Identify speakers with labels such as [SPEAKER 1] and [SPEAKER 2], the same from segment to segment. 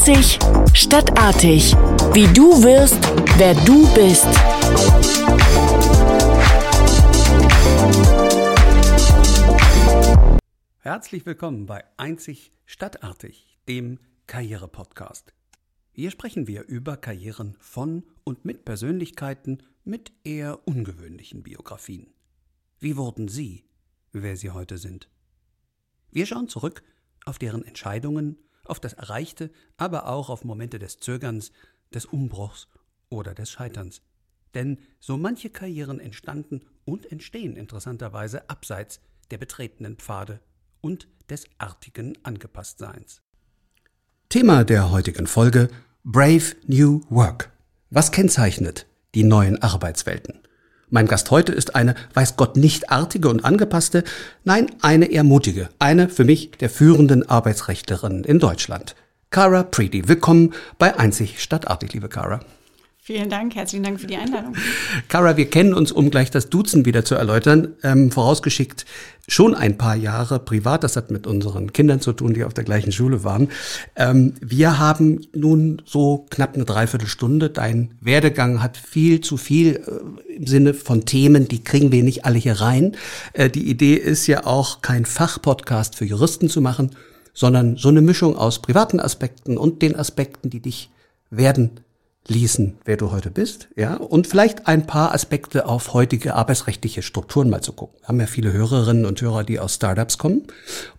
[SPEAKER 1] Einzig stadtartig. Wie du wirst, wer du bist.
[SPEAKER 2] Herzlich willkommen bei Einzig stadtartig, dem Karriere-Podcast. Hier sprechen wir über Karrieren von und mit Persönlichkeiten mit eher ungewöhnlichen Biografien. Wie wurden Sie, wer Sie heute sind? Wir schauen zurück auf deren Entscheidungen, auf das Erreichte, aber auch auf Momente des Zögerns, des Umbruchs oder des Scheiterns. Denn so manche Karrieren entstanden und entstehen interessanterweise abseits der betretenen Pfade und des artigen Angepasstseins. Thema der heutigen Folge Brave New Work. Was kennzeichnet die neuen Arbeitswelten? Mein Gast heute ist eine, weiß Gott, nicht artige und angepasste, nein, eine eher mutige, eine für mich der führenden Arbeitsrechtlerinnen in Deutschland. Cara Preedy, willkommen bei Einzig Stadtartig, liebe Cara.
[SPEAKER 3] Vielen Dank, herzlichen Dank für die Einladung.
[SPEAKER 2] Cara, wir kennen uns, um gleich das Duzen wieder zu erläutern, ähm, vorausgeschickt schon ein paar Jahre privat. Das hat mit unseren Kindern zu tun, die auf der gleichen Schule waren. Ähm, wir haben nun so knapp eine Dreiviertelstunde. Dein Werdegang hat viel zu viel äh, im Sinne von Themen, die kriegen wir nicht alle hier rein. Äh, die Idee ist ja auch, kein Fachpodcast für Juristen zu machen, sondern so eine Mischung aus privaten Aspekten und den Aspekten, die dich werden ließen, wer du heute bist, ja, und vielleicht ein paar Aspekte auf heutige arbeitsrechtliche Strukturen mal zu gucken. Wir haben ja viele Hörerinnen und Hörer, die aus Startups kommen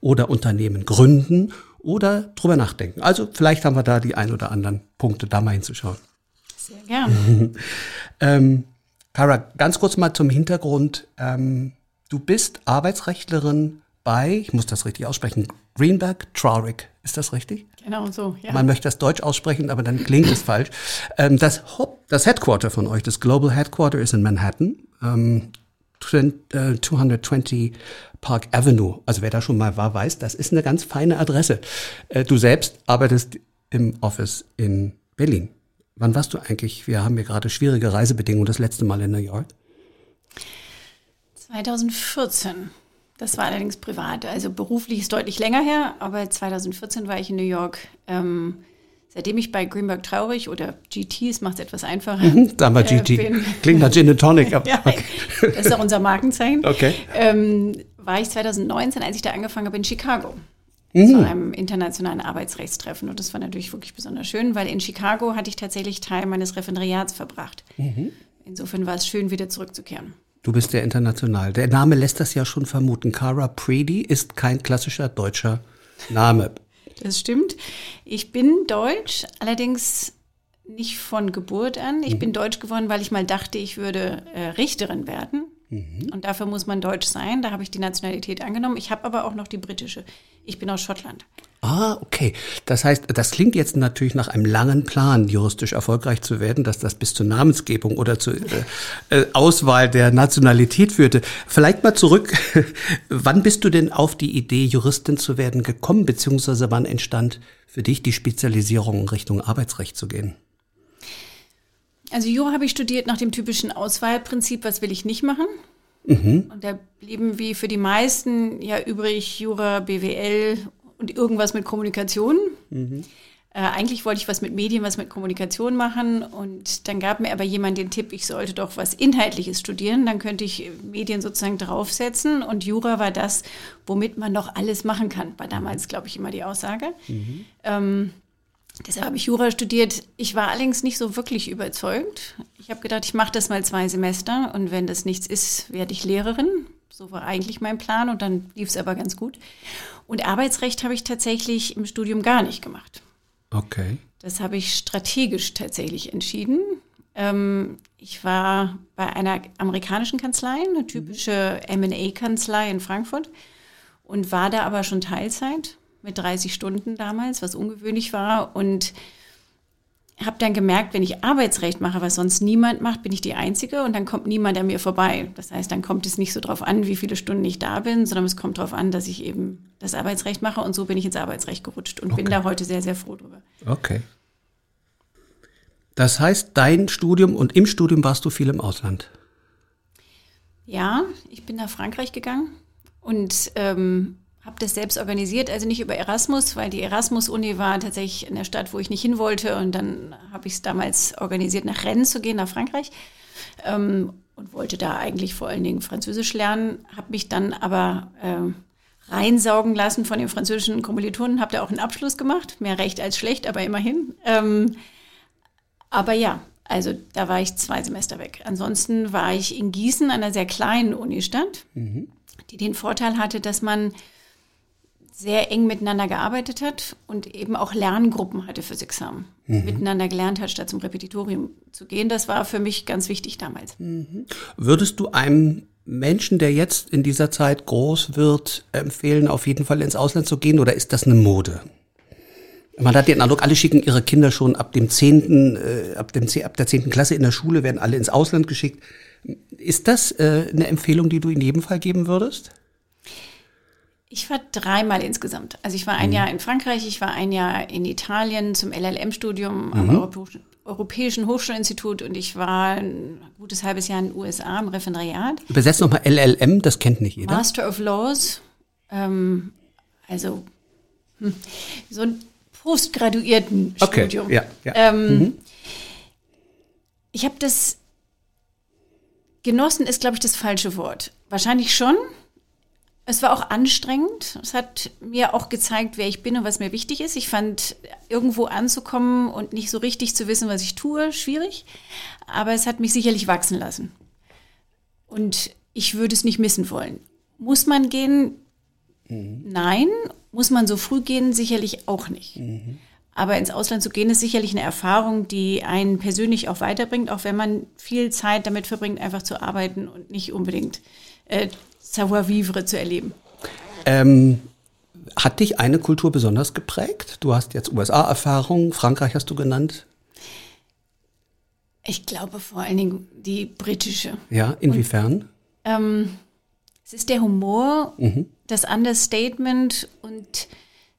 [SPEAKER 2] oder Unternehmen gründen oder drüber nachdenken. Also vielleicht haben wir da die ein oder anderen Punkte, da mal hinzuschauen.
[SPEAKER 3] Sehr gerne.
[SPEAKER 2] ähm, Cara, ganz kurz mal zum Hintergrund. Ähm, du bist Arbeitsrechtlerin bei, ich muss das richtig aussprechen, Greenberg Traurig. Ist das richtig?
[SPEAKER 3] Genau so,
[SPEAKER 2] ja. Man möchte das Deutsch aussprechen, aber dann klingt es falsch. Ähm, das, das Headquarter von euch, das Global Headquarter ist in Manhattan. Ähm, 220 äh, Park Avenue. Also wer da schon mal war, weiß, das ist eine ganz feine Adresse. Äh, du selbst arbeitest im Office in Berlin. Wann warst du eigentlich? Wir haben ja gerade schwierige Reisebedingungen das letzte Mal in New York.
[SPEAKER 3] 2014. Das war allerdings privat. Also beruflich ist deutlich länger her, aber 2014 war ich in New York. Ähm, seitdem ich bei Greenberg traurig oder GT, es macht es etwas einfacher.
[SPEAKER 2] Mhm, da war GT. Äh, Klingt nach Gin and Tonic. ja,
[SPEAKER 3] okay. Das ist auch unser Markenzeichen.
[SPEAKER 2] Okay.
[SPEAKER 3] Ähm, war ich 2019, als ich da angefangen habe, in Chicago. Mhm. Zu einem internationalen Arbeitsrechtstreffen. Und das war natürlich wirklich besonders schön, weil in Chicago hatte ich tatsächlich Teil meines Referendariats verbracht. Mhm. Insofern war es schön, wieder zurückzukehren.
[SPEAKER 2] Du bist ja international. Der Name lässt das ja schon vermuten. Cara Preedy ist kein klassischer deutscher Name.
[SPEAKER 3] Das stimmt. Ich bin deutsch, allerdings nicht von Geburt an. Ich mhm. bin deutsch geworden, weil ich mal dachte, ich würde äh, Richterin werden. Mhm. Und dafür muss man deutsch sein. Da habe ich die Nationalität angenommen. Ich habe aber auch noch die britische. Ich bin aus Schottland.
[SPEAKER 2] Ah, okay. Das heißt, das klingt jetzt natürlich nach einem langen Plan, juristisch erfolgreich zu werden, dass das bis zur Namensgebung oder zur äh, äh Auswahl der Nationalität führte. Vielleicht mal zurück. wann bist du denn auf die Idee, Juristin zu werden gekommen, beziehungsweise wann entstand für dich die Spezialisierung in Richtung Arbeitsrecht zu gehen?
[SPEAKER 3] Also Jura habe ich studiert nach dem typischen Auswahlprinzip, was will ich nicht machen? Mhm. Und da blieben wie für die meisten ja übrig Jura, BWL und irgendwas mit Kommunikation. Mhm. Äh, eigentlich wollte ich was mit Medien, was mit Kommunikation machen. Und dann gab mir aber jemand den Tipp, ich sollte doch was Inhaltliches studieren. Dann könnte ich Medien sozusagen draufsetzen. Und Jura war das, womit man noch alles machen kann. War damals, glaube ich, immer die Aussage. Mhm. Ähm, deshalb habe ich Jura studiert. Ich war allerdings nicht so wirklich überzeugt. Ich habe gedacht, ich mache das mal zwei Semester. Und wenn das nichts ist, werde ich Lehrerin. So war eigentlich mein Plan und dann lief es aber ganz gut. Und Arbeitsrecht habe ich tatsächlich im Studium gar nicht gemacht.
[SPEAKER 2] Okay.
[SPEAKER 3] Das habe ich strategisch tatsächlich entschieden. Ähm, ich war bei einer amerikanischen Kanzlei, eine typische MA-Kanzlei in Frankfurt und war da aber schon Teilzeit mit 30 Stunden damals, was ungewöhnlich war. Und habe dann gemerkt, wenn ich Arbeitsrecht mache, was sonst niemand macht, bin ich die Einzige und dann kommt niemand an mir vorbei. Das heißt, dann kommt es nicht so drauf an, wie viele Stunden ich da bin, sondern es kommt darauf an, dass ich eben das Arbeitsrecht mache und so bin ich ins Arbeitsrecht gerutscht und okay. bin da heute sehr, sehr froh drüber.
[SPEAKER 2] Okay. Das heißt, dein Studium und im Studium warst du viel im Ausland?
[SPEAKER 3] Ja, ich bin nach Frankreich gegangen und ähm, habe das selbst organisiert, also nicht über Erasmus, weil die Erasmus-Uni war tatsächlich in der Stadt, wo ich nicht hin wollte. Und dann habe ich es damals organisiert, nach Rennes zu gehen, nach Frankreich. Ähm, und wollte da eigentlich vor allen Dingen Französisch lernen, habe mich dann aber ähm, reinsaugen lassen von den französischen Kommilitonen, habe da auch einen Abschluss gemacht, mehr recht als schlecht, aber immerhin. Ähm, aber ja, also da war ich zwei Semester weg. Ansonsten war ich in Gießen, einer sehr kleinen Unistadt, mhm. die den Vorteil hatte, dass man sehr eng miteinander gearbeitet hat und eben auch Lerngruppen hatte fürs Examen. Mhm. Miteinander gelernt hat, statt zum Repetitorium zu gehen. Das war für mich ganz wichtig damals.
[SPEAKER 2] Mhm. Würdest du einem Menschen, der jetzt in dieser Zeit groß wird, empfehlen, auf jeden Fall ins Ausland zu gehen oder ist das eine Mode? Man hat den Eindruck, alle schicken ihre Kinder schon ab dem zehnten, äh, ab, dem, ab der zehnten Klasse in der Schule, werden alle ins Ausland geschickt. Ist das äh, eine Empfehlung, die du in jedem Fall geben würdest?
[SPEAKER 3] Ich war dreimal insgesamt. Also ich war ein mhm. Jahr in Frankreich, ich war ein Jahr in Italien zum LLM-Studium mhm. am Europäischen, Europäischen Hochschulinstitut und ich war ein gutes halbes Jahr in den USA im Referendariat.
[SPEAKER 2] Übersetzt nochmal LLM, das kennt nicht jeder.
[SPEAKER 3] Master of Laws. Ähm, also hm, so ein postgraduierten okay. Studium. Ja, ja. Ähm, mhm. Ich habe das genossen, ist glaube ich das falsche Wort. Wahrscheinlich schon. Es war auch anstrengend. Es hat mir auch gezeigt, wer ich bin und was mir wichtig ist. Ich fand, irgendwo anzukommen und nicht so richtig zu wissen, was ich tue, schwierig. Aber es hat mich sicherlich wachsen lassen. Und ich würde es nicht missen wollen. Muss man gehen? Mhm. Nein. Muss man so früh gehen? Sicherlich auch nicht. Mhm. Aber ins Ausland zu gehen, ist sicherlich eine Erfahrung, die einen persönlich auch weiterbringt, auch wenn man viel Zeit damit verbringt, einfach zu arbeiten und nicht unbedingt äh, Savoir-vivre zu erleben.
[SPEAKER 2] Ähm, hat dich eine Kultur besonders geprägt? Du hast jetzt USA-Erfahrung, Frankreich hast du genannt.
[SPEAKER 3] Ich glaube vor allen Dingen die britische.
[SPEAKER 2] Ja, inwiefern? Und,
[SPEAKER 3] ähm, es ist der Humor, mhm. das Understatement und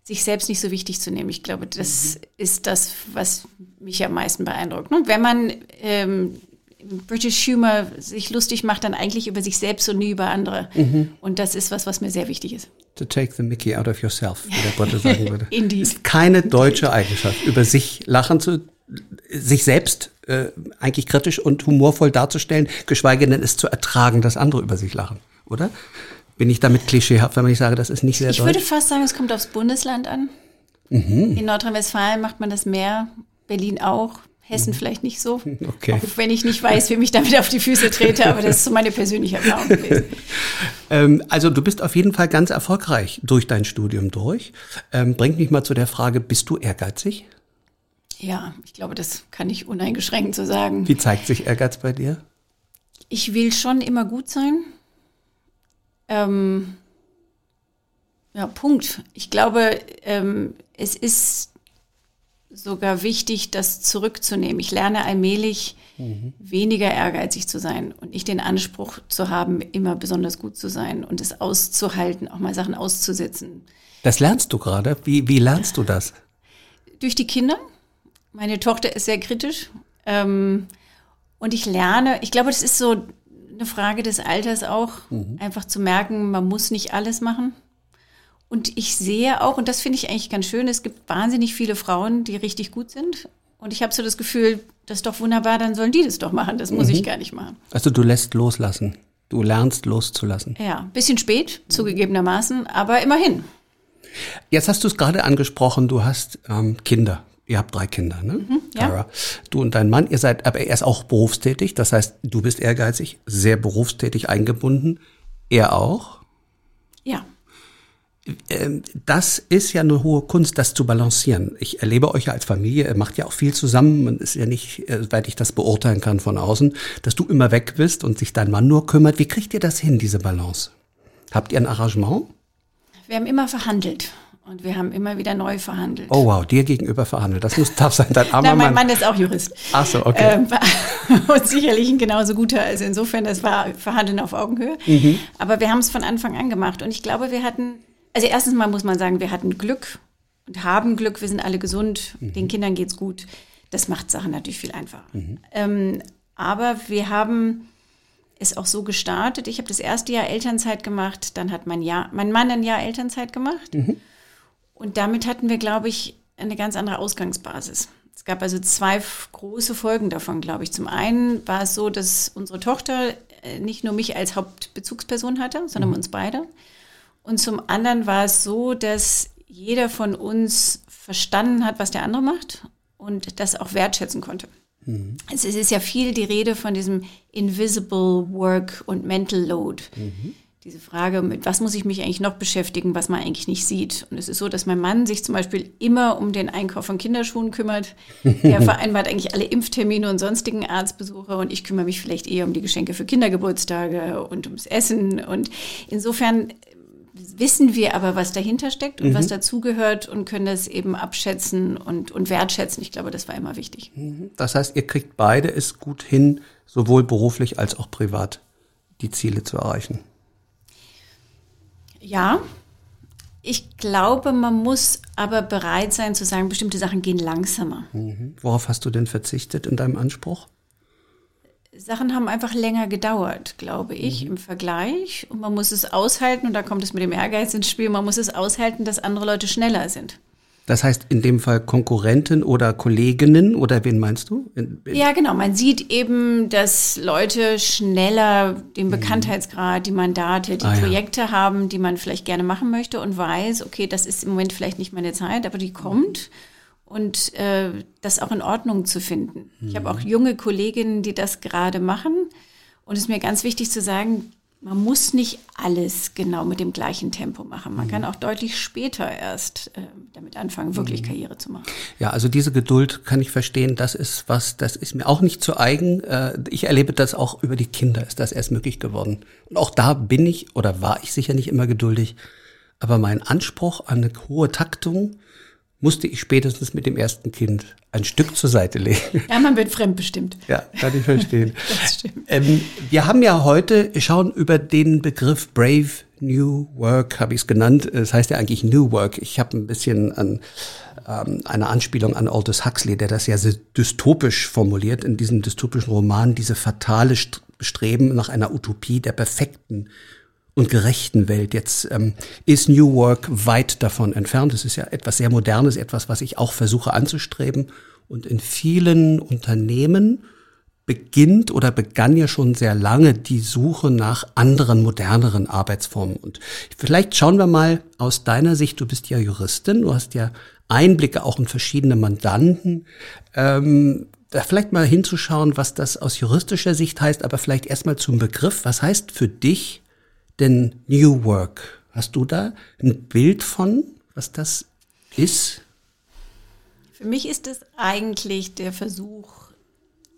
[SPEAKER 3] sich selbst nicht so wichtig zu nehmen. Ich glaube, das mhm. ist das, was mich am meisten beeindruckt. Und wenn man ähm, British Humor sich lustig macht, dann eigentlich über sich selbst und nie über andere. Mhm. Und das ist was, was mir sehr wichtig ist.
[SPEAKER 2] To take the Mickey out of yourself, wie der Botte sagen würde. Indeed. Ist keine deutsche Eigenschaft, über sich lachen zu, sich selbst äh, eigentlich kritisch und humorvoll darzustellen, geschweige denn es zu ertragen, dass andere über sich lachen, oder? Bin ich damit klischeehaft, wenn ich sage, das ist nicht sehr
[SPEAKER 3] ich
[SPEAKER 2] deutsch?
[SPEAKER 3] Ich würde fast sagen, es kommt aufs Bundesland an. Mhm. In Nordrhein-Westfalen macht man das mehr, Berlin auch. Hessen mhm. vielleicht nicht so. Okay. Auch wenn ich nicht weiß, wie mich damit auf die Füße trete, aber das ist so meine persönliche Erfahrung gewesen.
[SPEAKER 2] ähm, also du bist auf jeden Fall ganz erfolgreich durch dein Studium durch. Ähm, bringt mich mal zu der Frage, bist du ehrgeizig?
[SPEAKER 3] Ja, ich glaube, das kann ich uneingeschränkt so sagen.
[SPEAKER 2] Wie zeigt sich Ehrgeiz bei dir?
[SPEAKER 3] Ich will schon immer gut sein. Ähm, ja, Punkt. Ich glaube, ähm, es ist sogar wichtig, das zurückzunehmen. Ich lerne allmählich mhm. weniger ehrgeizig zu sein und nicht den Anspruch zu haben, immer besonders gut zu sein und es auszuhalten, auch mal Sachen auszusetzen.
[SPEAKER 2] Das lernst du gerade. Wie, wie lernst du das?
[SPEAKER 3] Durch die Kinder. Meine Tochter ist sehr kritisch. Ähm, und ich lerne, ich glaube, das ist so eine Frage des Alters auch, mhm. einfach zu merken, man muss nicht alles machen. Und ich sehe auch, und das finde ich eigentlich ganz schön, es gibt wahnsinnig viele Frauen, die richtig gut sind. Und ich habe so das Gefühl, das ist doch wunderbar, dann sollen die das doch machen. Das muss mhm. ich gar nicht machen.
[SPEAKER 2] Also du lässt loslassen. Du lernst loszulassen.
[SPEAKER 3] Ja, bisschen spät, zugegebenermaßen, aber immerhin.
[SPEAKER 2] Jetzt hast du es gerade angesprochen, du hast ähm, Kinder. Ihr habt drei Kinder, ne? Mhm, ja. Du und dein Mann, ihr seid, aber er ist auch berufstätig. Das heißt, du bist ehrgeizig, sehr berufstätig eingebunden. Er auch?
[SPEAKER 3] Ja.
[SPEAKER 2] Ähm, das ist ja eine hohe Kunst, das zu balancieren. Ich erlebe euch ja als Familie, ihr macht ja auch viel zusammen. Man ist ja nicht, äh, soweit ich das beurteilen kann von außen, dass du immer weg bist und sich dein Mann nur kümmert. Wie kriegt ihr das hin, diese Balance? Habt ihr ein Arrangement?
[SPEAKER 3] Wir haben immer verhandelt. Und wir haben immer wieder neu verhandelt.
[SPEAKER 2] Oh wow, dir gegenüber verhandelt. Das muss darf sein, dein armer
[SPEAKER 3] Nein, mein Mann ist auch Jurist.
[SPEAKER 2] Ach so, okay. Ähm,
[SPEAKER 3] und sicherlich ein genauso guter. Also insofern, das war Verhandeln auf Augenhöhe. Mhm. Aber wir haben es von Anfang an gemacht. Und ich glaube, wir hatten also erstens mal muss man sagen, wir hatten Glück und haben Glück, wir sind alle gesund, mhm. den Kindern geht's gut. Das macht Sachen natürlich viel einfacher. Mhm. Ähm, aber wir haben es auch so gestartet. Ich habe das erste Jahr Elternzeit gemacht, dann hat mein, Jahr, mein Mann ein Jahr Elternzeit gemacht. Mhm. Und damit hatten wir, glaube ich, eine ganz andere Ausgangsbasis. Es gab also zwei große Folgen davon, glaube ich. Zum einen war es so, dass unsere Tochter äh, nicht nur mich als Hauptbezugsperson hatte, sondern mhm. uns beide. Und zum anderen war es so, dass jeder von uns verstanden hat, was der andere macht und das auch wertschätzen konnte. Mhm. Es ist ja viel die Rede von diesem Invisible Work und Mental Load. Mhm diese Frage, mit was muss ich mich eigentlich noch beschäftigen, was man eigentlich nicht sieht. Und es ist so, dass mein Mann sich zum Beispiel immer um den Einkauf von Kinderschuhen kümmert. Er vereinbart eigentlich alle Impftermine und sonstigen Arztbesuche und ich kümmere mich vielleicht eher um die Geschenke für Kindergeburtstage und ums Essen. Und insofern wissen wir aber, was dahinter steckt und mhm. was dazugehört und können das eben abschätzen und, und wertschätzen. Ich glaube, das war immer wichtig.
[SPEAKER 2] Mhm. Das heißt, ihr kriegt beide es gut hin, sowohl beruflich als auch privat die Ziele zu erreichen.
[SPEAKER 3] Ja, ich glaube, man muss aber bereit sein zu sagen, bestimmte Sachen gehen langsamer.
[SPEAKER 2] Mhm. Worauf hast du denn verzichtet in deinem Anspruch?
[SPEAKER 3] Sachen haben einfach länger gedauert, glaube ich, mhm. im Vergleich. Und man muss es aushalten, und da kommt es mit dem Ehrgeiz ins Spiel, man muss es aushalten, dass andere Leute schneller sind.
[SPEAKER 2] Das heißt in dem Fall Konkurrenten oder Kolleginnen oder wen meinst du? In,
[SPEAKER 3] in ja, genau. Man sieht eben, dass Leute schneller den mhm. Bekanntheitsgrad, die Mandate, die ah, Projekte ja. haben, die man vielleicht gerne machen möchte und weiß, okay, das ist im Moment vielleicht nicht meine Zeit, aber die kommt. Und äh, das auch in Ordnung zu finden. Mhm. Ich habe auch junge Kolleginnen, die das gerade machen. Und es ist mir ganz wichtig zu sagen, man muss nicht alles genau mit dem gleichen Tempo machen. Man mhm. kann auch deutlich später erst äh, damit anfangen, wirklich mhm. Karriere zu machen.
[SPEAKER 2] Ja, also diese Geduld kann ich verstehen. Das ist was, das ist mir auch nicht zu eigen. Äh, ich erlebe das auch über die Kinder, ist das erst möglich geworden. Und auch da bin ich oder war ich sicher nicht immer geduldig. Aber mein Anspruch an eine hohe Taktung musste ich spätestens mit dem ersten Kind ein Stück zur Seite legen.
[SPEAKER 3] Ja, man wird fremdbestimmt.
[SPEAKER 2] Ja, kann ich verstehen. das stimmt. Ähm, wir haben ja heute, schauen über den Begriff Brave New Work, habe ich es genannt. Es heißt ja eigentlich New Work. Ich habe ein bisschen an ähm, eine Anspielung an Aldous Huxley, der das ja sehr dystopisch formuliert in diesem dystopischen Roman, diese fatale Streben nach einer Utopie der perfekten und gerechten Welt. Jetzt ähm, ist New Work weit davon entfernt. Es ist ja etwas sehr Modernes, etwas, was ich auch versuche anzustreben. Und in vielen Unternehmen beginnt oder begann ja schon sehr lange die Suche nach anderen, moderneren Arbeitsformen. Und vielleicht schauen wir mal aus deiner Sicht, du bist ja Juristin, du hast ja Einblicke auch in verschiedene Mandanten. Ähm, da vielleicht mal hinzuschauen, was das aus juristischer Sicht heißt, aber vielleicht erstmal zum Begriff. Was heißt für dich denn New Work? Hast du da ein Bild von, was das ist?
[SPEAKER 3] Für mich ist es eigentlich der Versuch,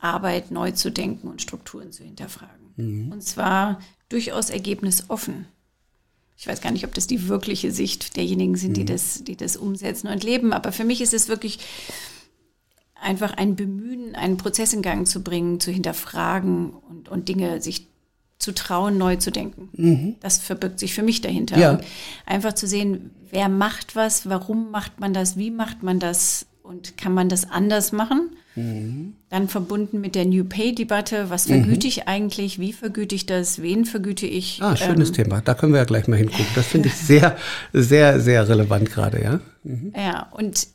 [SPEAKER 3] Arbeit neu zu denken und Strukturen zu hinterfragen. Mhm. Und zwar durchaus ergebnisoffen. Ich weiß gar nicht, ob das die wirkliche Sicht derjenigen sind, die, mhm. das, die das umsetzen und leben, aber für mich ist es wirklich einfach ein Bemühen, einen Prozess in Gang zu bringen, zu hinterfragen und, und Dinge sich zu trauen, neu zu denken. Mhm. Das verbirgt sich für mich dahinter. Ja. einfach zu sehen, wer macht was, warum macht man das, wie macht man das und kann man das anders machen? Mhm. Dann verbunden mit der New Pay-Debatte, was vergüte mhm. ich eigentlich, wie vergüte ich das, wen vergüte ich?
[SPEAKER 2] Ah, schönes ähm, Thema. Da können wir ja gleich mal hingucken. Das finde ich sehr, sehr, sehr relevant gerade, ja.
[SPEAKER 3] Mhm. Ja, und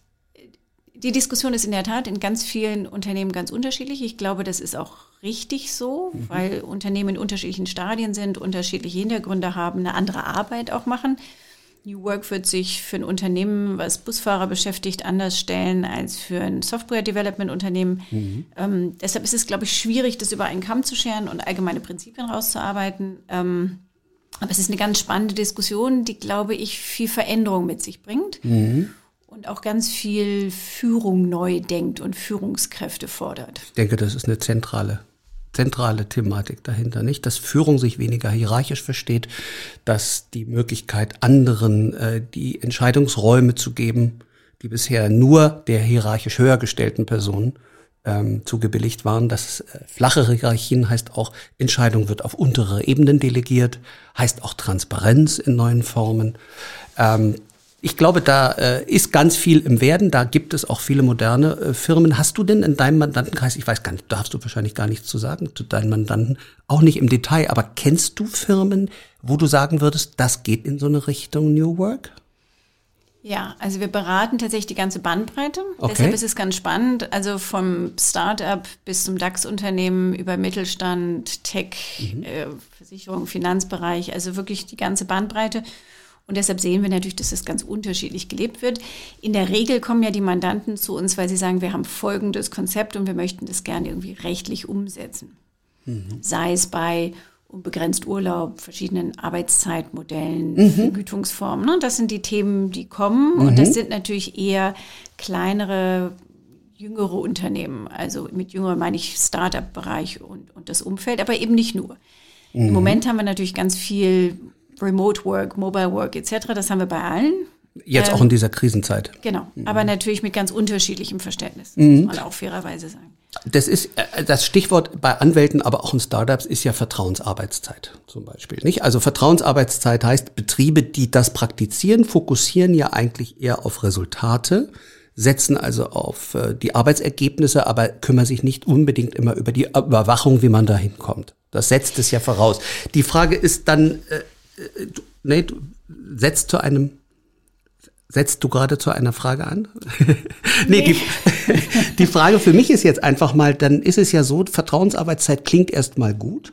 [SPEAKER 3] die Diskussion ist in der Tat in ganz vielen Unternehmen ganz unterschiedlich. Ich glaube, das ist auch richtig so, mhm. weil Unternehmen in unterschiedlichen Stadien sind, unterschiedliche Hintergründe haben, eine andere Arbeit auch machen. New Work wird sich für ein Unternehmen, was Busfahrer beschäftigt, anders stellen als für ein Software-Development-Unternehmen. Mhm. Ähm, deshalb ist es, glaube ich, schwierig, das über einen Kamm zu scheren und allgemeine Prinzipien rauszuarbeiten. Ähm, aber es ist eine ganz spannende Diskussion, die, glaube ich, viel Veränderung mit sich bringt. Mhm und auch ganz viel Führung neu denkt und Führungskräfte fordert.
[SPEAKER 2] Ich denke, das ist eine zentrale zentrale Thematik dahinter, nicht? Dass Führung sich weniger hierarchisch versteht, dass die Möglichkeit anderen äh, die Entscheidungsräume zu geben, die bisher nur der hierarchisch höher gestellten Person ähm, zugebilligt waren. dass äh, flachere Hierarchien heißt auch, Entscheidung wird auf untere Ebenen delegiert, heißt auch Transparenz in neuen Formen. Ähm, ich glaube, da äh, ist ganz viel im Werden. Da gibt es auch viele moderne äh, Firmen. Hast du denn in deinem Mandantenkreis, ich weiß gar nicht, darfst du wahrscheinlich gar nichts zu sagen zu deinen Mandanten, auch nicht im Detail, aber kennst du Firmen, wo du sagen würdest, das geht in so eine Richtung New Work?
[SPEAKER 3] Ja, also wir beraten tatsächlich die ganze Bandbreite.
[SPEAKER 2] Okay.
[SPEAKER 3] Deshalb ist es ganz spannend. Also vom Start-up bis zum DAX-Unternehmen über Mittelstand, Tech,
[SPEAKER 2] Mhm.
[SPEAKER 3] äh, Versicherung, Finanzbereich, also wirklich die ganze Bandbreite. Und deshalb sehen wir natürlich, dass das ganz unterschiedlich gelebt wird. In der Regel kommen ja die Mandanten zu uns, weil sie sagen, wir haben folgendes Konzept und wir möchten das gerne irgendwie rechtlich umsetzen. Sei es bei unbegrenzt Urlaub, verschiedenen Arbeitszeitmodellen, Vergütungsformen. Ne? Das sind die Themen, die kommen. Und das sind natürlich eher kleinere, jüngere Unternehmen. Also mit jünger meine ich Startup-Bereich und, und das Umfeld, aber eben nicht nur. Im Moment haben wir natürlich ganz viel Remote Work, Mobile Work etc. Das haben wir bei allen.
[SPEAKER 2] Jetzt
[SPEAKER 3] Ähm,
[SPEAKER 2] auch in dieser Krisenzeit.
[SPEAKER 3] Genau, aber natürlich mit ganz unterschiedlichem Verständnis, muss man auch fairerweise sagen.
[SPEAKER 2] Das ist äh, das Stichwort bei Anwälten, aber auch in Startups ist ja Vertrauensarbeitszeit zum Beispiel. Nicht? Also Vertrauensarbeitszeit heißt, Betriebe, die das praktizieren, fokussieren ja eigentlich eher auf Resultate, setzen also auf äh, die Arbeitsergebnisse, aber kümmern sich nicht unbedingt immer über die Überwachung, wie man da hinkommt. Das setzt es ja voraus. Die Frage ist dann, äh, äh, du, nee, du setzt zu einem Setzt du gerade zu einer Frage an? nee, Die, die Frage für mich ist jetzt einfach mal, dann ist es ja so, Vertrauensarbeitszeit klingt erstmal gut,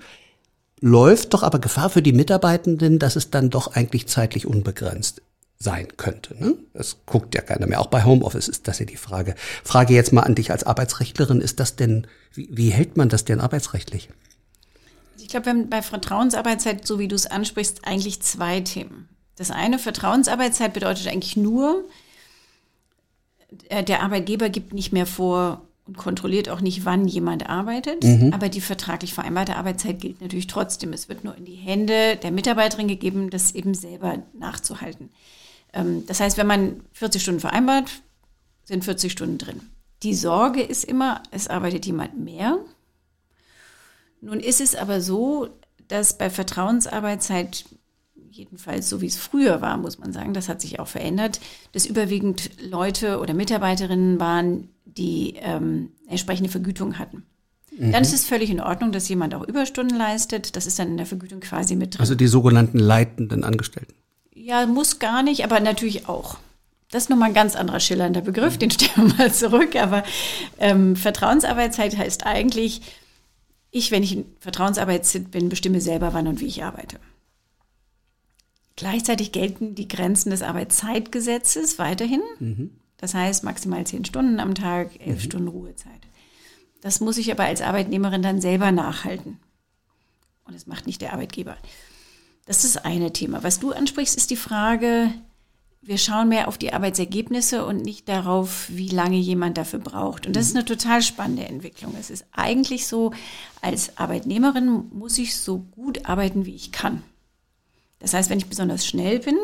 [SPEAKER 2] läuft doch aber Gefahr für die Mitarbeitenden, dass es dann doch eigentlich zeitlich unbegrenzt sein könnte. Ne? Das guckt ja keiner mehr. Auch bei Homeoffice ist das ja die Frage. Frage jetzt mal an dich als Arbeitsrechtlerin, ist das denn, wie, wie hält man das denn arbeitsrechtlich?
[SPEAKER 3] Ich glaube, wir haben bei Vertrauensarbeitszeit, so wie du es ansprichst, eigentlich zwei Themen. Das eine, Vertrauensarbeitszeit bedeutet eigentlich nur, äh, der Arbeitgeber gibt nicht mehr vor und kontrolliert auch nicht, wann jemand arbeitet, aber die vertraglich vereinbarte Arbeitszeit gilt natürlich trotzdem. Es wird nur in die Hände der Mitarbeiterin gegeben, das eben selber nachzuhalten. Ähm, Das heißt, wenn man 40 Stunden vereinbart, sind 40 Stunden drin. Die Sorge ist immer, es arbeitet jemand mehr. Nun ist es aber so, dass bei Vertrauensarbeitszeit, jedenfalls so wie es früher war, muss man sagen, das hat sich auch verändert, dass überwiegend Leute oder Mitarbeiterinnen waren, die ähm, entsprechende Vergütung hatten. Dann ist es völlig in Ordnung, dass jemand auch Überstunden leistet. Das ist dann in der Vergütung quasi mit drin.
[SPEAKER 2] Also die sogenannten leitenden Angestellten.
[SPEAKER 3] Ja, muss gar nicht, aber natürlich auch. Das ist nochmal ein ganz anderer schillernder Begriff, den stellen wir mal zurück. Aber ähm, Vertrauensarbeitszeit heißt eigentlich, ich, wenn ich in Vertrauensarbeitszeit bin, bestimme selber, wann und wie ich arbeite. Gleichzeitig gelten die Grenzen des Arbeitszeitgesetzes weiterhin. Das heißt maximal zehn Stunden am Tag, elf Stunden Ruhezeit. Das muss ich aber als Arbeitnehmerin dann selber nachhalten. Und das macht nicht der Arbeitgeber. Das ist das eine Thema. Was du ansprichst, ist die Frage, wir schauen mehr auf die Arbeitsergebnisse und nicht darauf, wie lange jemand dafür braucht. Und das ist eine total spannende Entwicklung. Es ist eigentlich so, als Arbeitnehmerin muss ich so gut arbeiten, wie ich kann. Das heißt, wenn ich besonders schnell bin,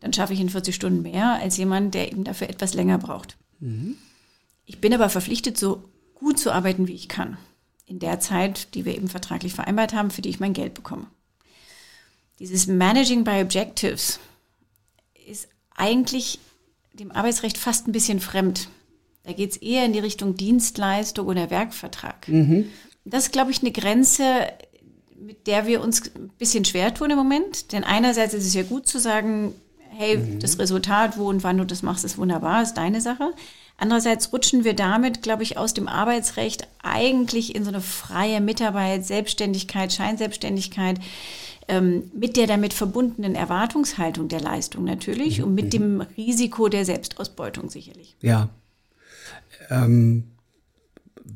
[SPEAKER 3] dann schaffe ich in 40 Stunden mehr als jemand, der eben dafür etwas länger braucht. Ich bin aber verpflichtet, so gut zu arbeiten, wie ich kann. In der Zeit, die wir eben vertraglich vereinbart haben, für die ich mein Geld bekomme. Dieses Managing by Objectives eigentlich dem Arbeitsrecht fast ein bisschen fremd. Da geht es eher in die Richtung Dienstleistung oder Werkvertrag. Das ist, glaube ich, eine Grenze, mit der wir uns ein bisschen schwer tun im Moment. Denn einerseits ist es ja gut zu sagen, hey, das Resultat, wo und wann du das machst, ist wunderbar, ist deine Sache. Andererseits rutschen wir damit, glaube ich, aus dem Arbeitsrecht eigentlich in so eine freie Mitarbeit, Selbstständigkeit, Scheinselbstständigkeit, ähm, mit der damit verbundenen Erwartungshaltung der Leistung natürlich und mit dem Risiko der Selbstausbeutung sicherlich.
[SPEAKER 2] Ja. Ähm,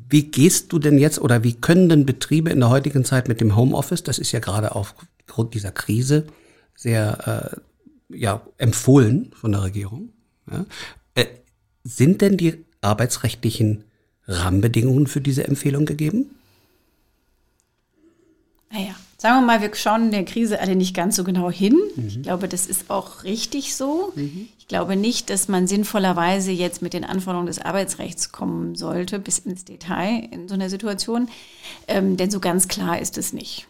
[SPEAKER 2] wie gehst du denn jetzt oder wie können denn Betriebe in der heutigen Zeit mit dem Homeoffice, das ist ja gerade aufgrund dieser Krise sehr äh, ja, empfohlen von der Regierung, ja, äh, sind denn die arbeitsrechtlichen Rahmenbedingungen für diese Empfehlung gegeben?
[SPEAKER 3] Naja, sagen wir mal, wir schauen in der Krise alle nicht ganz so genau hin. Ich glaube, das ist auch richtig so. Ich glaube nicht, dass man sinnvollerweise jetzt mit den Anforderungen des Arbeitsrechts kommen sollte, bis ins Detail in so einer Situation. Ähm, denn so ganz klar ist es nicht.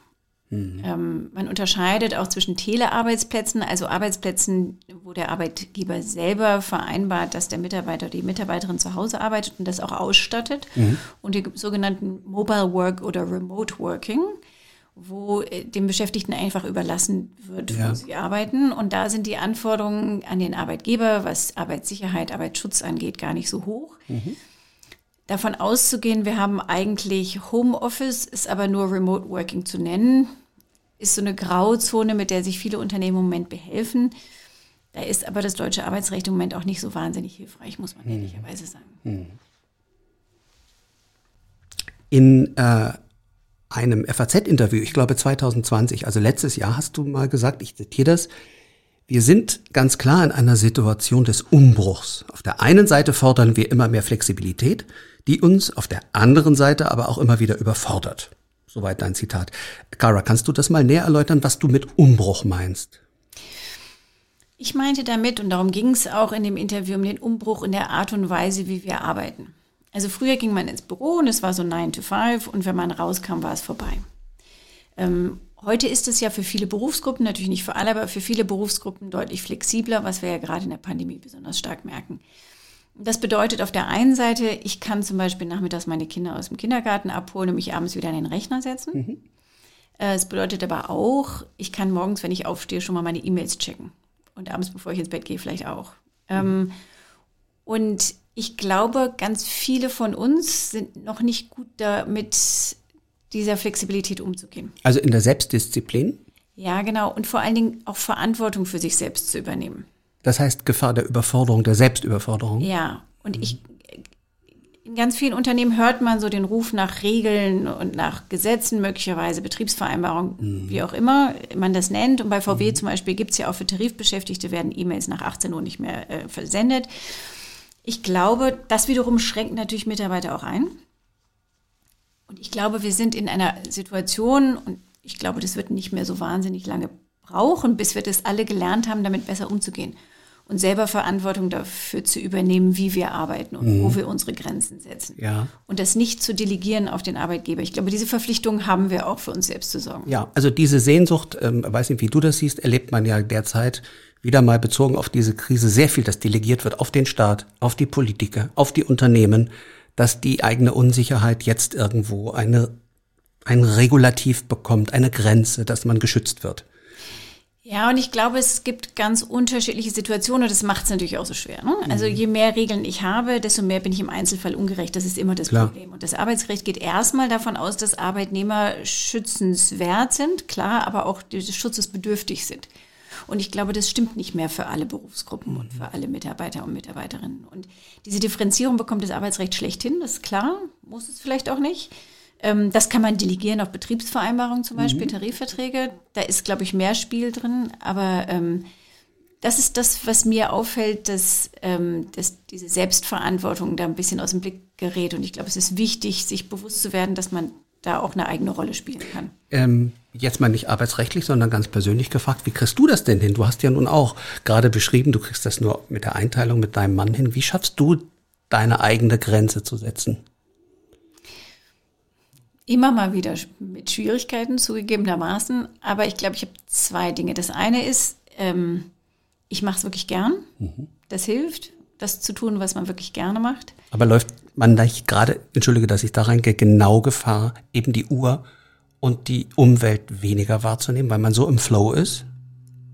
[SPEAKER 3] Mhm. Ähm, man unterscheidet auch zwischen Telearbeitsplätzen, also Arbeitsplätzen, wo der Arbeitgeber selber vereinbart, dass der Mitarbeiter oder die Mitarbeiterin zu Hause arbeitet und das auch ausstattet, mhm. und die sogenannten Mobile Work oder Remote Working wo äh, dem Beschäftigten einfach überlassen wird, ja. wo sie arbeiten. Und da sind die Anforderungen an den Arbeitgeber, was Arbeitssicherheit, Arbeitsschutz angeht, gar nicht so hoch. Mhm. Davon auszugehen, wir haben eigentlich Homeoffice, ist aber nur Remote Working zu nennen, ist so eine Grauzone, mit der sich viele Unternehmen im Moment behelfen. Da ist aber das deutsche Arbeitsrecht im Moment auch nicht so wahnsinnig hilfreich, muss man mhm. ehrlicherweise sagen. Mhm.
[SPEAKER 2] In äh, einem FAZ-Interview, ich glaube 2020, also letztes Jahr hast du mal gesagt, ich zitiere das, wir sind ganz klar in einer Situation des Umbruchs. Auf der einen Seite fordern wir immer mehr Flexibilität, die uns auf der anderen Seite aber auch immer wieder überfordert. Soweit dein Zitat. Cara, kannst du das mal näher erläutern, was du mit Umbruch meinst?
[SPEAKER 3] Ich meinte damit, und darum ging es auch in dem Interview, um den Umbruch in der Art und Weise, wie wir arbeiten. Also früher ging man ins Büro und es war so 9 to 5 und wenn man rauskam, war es vorbei. Ähm, heute ist es ja für viele Berufsgruppen, natürlich nicht für alle, aber für viele Berufsgruppen deutlich flexibler, was wir ja gerade in der Pandemie besonders stark merken. Das bedeutet auf der einen Seite, ich kann zum Beispiel nachmittags meine Kinder aus dem Kindergarten abholen und mich abends wieder an den Rechner setzen. Mhm. Äh, es bedeutet aber auch, ich kann morgens, wenn ich aufstehe, schon mal meine E-Mails checken. Und abends, bevor ich ins Bett gehe, vielleicht auch. Mhm. Ähm, und ich glaube, ganz viele von uns sind noch nicht gut damit, dieser Flexibilität umzugehen.
[SPEAKER 2] Also in der Selbstdisziplin?
[SPEAKER 3] Ja, genau. Und vor allen Dingen auch Verantwortung für sich selbst zu übernehmen.
[SPEAKER 2] Das heißt Gefahr der Überforderung, der Selbstüberforderung.
[SPEAKER 3] Ja, und mhm. ich, in ganz vielen Unternehmen hört man so den Ruf nach Regeln und nach Gesetzen, möglicherweise Betriebsvereinbarungen, mhm. wie auch immer man das nennt. Und bei VW mhm. zum Beispiel gibt es ja auch für Tarifbeschäftigte werden E-Mails nach 18 Uhr nicht mehr äh, versendet. Ich glaube, das wiederum schränkt natürlich Mitarbeiter auch ein. Und ich glaube, wir sind in einer Situation, und ich glaube, das wird nicht mehr so wahnsinnig lange brauchen, bis wir das alle gelernt haben, damit besser umzugehen und selber Verantwortung dafür zu übernehmen, wie wir arbeiten und mhm. wo wir unsere Grenzen setzen. Ja. Und das nicht zu delegieren auf den Arbeitgeber. Ich glaube, diese Verpflichtung haben wir auch für uns selbst zu sorgen.
[SPEAKER 2] Ja, also diese Sehnsucht, ähm, weiß nicht, wie du das siehst, erlebt man ja derzeit wieder mal bezogen auf diese Krise sehr viel, das delegiert wird auf den Staat, auf die Politiker, auf die Unternehmen, dass die eigene Unsicherheit jetzt irgendwo eine, ein Regulativ bekommt, eine Grenze, dass man geschützt wird.
[SPEAKER 3] Ja, und ich glaube, es gibt ganz unterschiedliche Situationen und das macht es natürlich auch so schwer. Ne? Also mhm. je mehr Regeln ich habe, desto mehr bin ich im Einzelfall ungerecht. Das ist immer das klar. Problem. Und das Arbeitsrecht geht erstmal davon aus, dass Arbeitnehmer schützenswert sind, klar, aber auch des Schutzes bedürftig sind. Und ich glaube, das stimmt nicht mehr für alle Berufsgruppen und für alle Mitarbeiter und Mitarbeiterinnen. Und diese Differenzierung bekommt das Arbeitsrecht schlecht das ist klar, muss es vielleicht auch nicht. Ähm, das kann man delegieren auf Betriebsvereinbarungen zum Beispiel, mhm. Tarifverträge. Da ist, glaube ich, mehr Spiel drin. Aber ähm, das ist das, was mir auffällt, dass, ähm, dass diese Selbstverantwortung da ein bisschen aus dem Blick gerät. Und ich glaube, es ist wichtig, sich bewusst zu werden, dass man da auch eine eigene Rolle spielen kann.
[SPEAKER 2] Ähm, jetzt mal nicht arbeitsrechtlich, sondern ganz persönlich gefragt, wie kriegst du das denn hin? Du hast ja nun auch gerade beschrieben, du kriegst das nur mit der Einteilung mit deinem Mann hin. Wie schaffst du deine eigene Grenze zu setzen?
[SPEAKER 3] Immer mal wieder mit Schwierigkeiten zugegebenermaßen, aber ich glaube, ich habe zwei Dinge. Das eine ist, ähm, ich mache es wirklich gern. Mhm. Das hilft, das zu tun, was man wirklich gerne macht.
[SPEAKER 2] Aber läuft man nicht gerade, entschuldige, dass ich da reingehe, genau Gefahr, eben die Uhr und die Umwelt weniger wahrzunehmen, weil man so im Flow ist?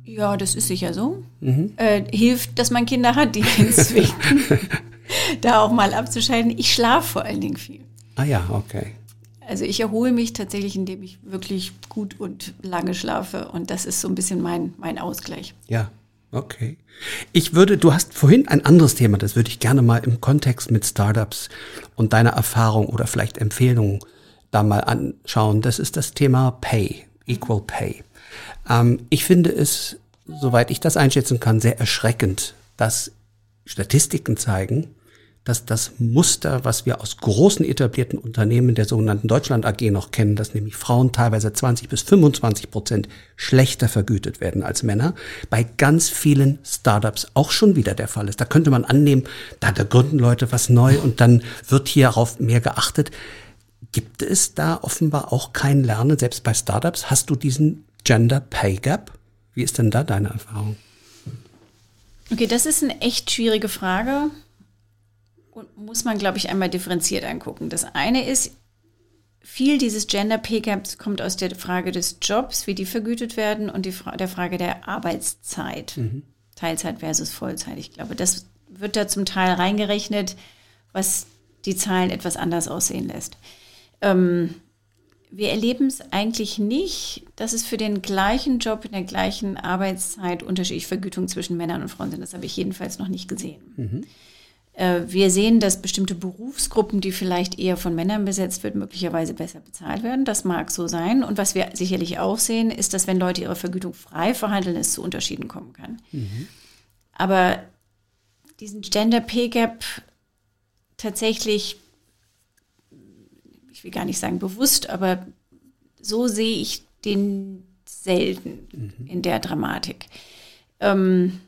[SPEAKER 3] Ja, das ist sicher so. Mhm. Äh, hilft, dass man Kinder hat, die ihn zwingen, da auch mal abzuschalten. Ich schlafe vor allen Dingen viel.
[SPEAKER 2] Ah ja, okay.
[SPEAKER 3] Also ich erhole mich tatsächlich, indem ich wirklich gut und lange schlafe. Und das ist so ein bisschen mein, mein Ausgleich.
[SPEAKER 2] Ja, okay. Ich würde, du hast vorhin ein anderes Thema, das würde ich gerne mal im Kontext mit Startups und deiner Erfahrung oder vielleicht Empfehlungen da mal anschauen. Das ist das Thema Pay, Equal Pay. Ähm, ich finde es, soweit ich das einschätzen kann, sehr erschreckend, dass Statistiken zeigen, dass das Muster, was wir aus großen etablierten Unternehmen der sogenannten Deutschland AG noch kennen, dass nämlich Frauen teilweise 20 bis 25 Prozent schlechter vergütet werden als Männer, bei ganz vielen Startups auch schon wieder der Fall ist. Da könnte man annehmen, da, gründen Leute was neu und dann wird hierauf mehr geachtet. Gibt es da offenbar auch kein Lernen, selbst bei Startups? Hast du diesen Gender Pay Gap? Wie ist denn da deine Erfahrung?
[SPEAKER 3] Okay, das ist eine echt schwierige Frage und muss man, glaube ich, einmal differenziert angucken. Das eine ist, viel dieses Gender Pay Gaps kommt aus der Frage des Jobs, wie die vergütet werden und die Fra der Frage der Arbeitszeit. Mhm. Teilzeit versus Vollzeit. Ich glaube, das wird da zum Teil reingerechnet, was die Zahlen etwas anders aussehen lässt. Ähm, wir erleben es eigentlich nicht, dass es für den gleichen Job in der gleichen Arbeitszeit unterschiedliche Vergütungen zwischen Männern und Frauen sind. Das habe ich jedenfalls noch nicht gesehen. Mhm. Äh, wir sehen, dass bestimmte Berufsgruppen, die vielleicht eher von Männern besetzt wird, möglicherweise besser bezahlt werden. Das mag so sein. Und was wir sicherlich auch sehen, ist, dass wenn Leute ihre Vergütung frei verhandeln, es zu Unterschieden kommen kann. Mhm. Aber diesen Gender Pay Gap tatsächlich, ich will gar nicht sagen bewusst, aber so sehe ich den selten mhm. in der Dramatik. Ähm,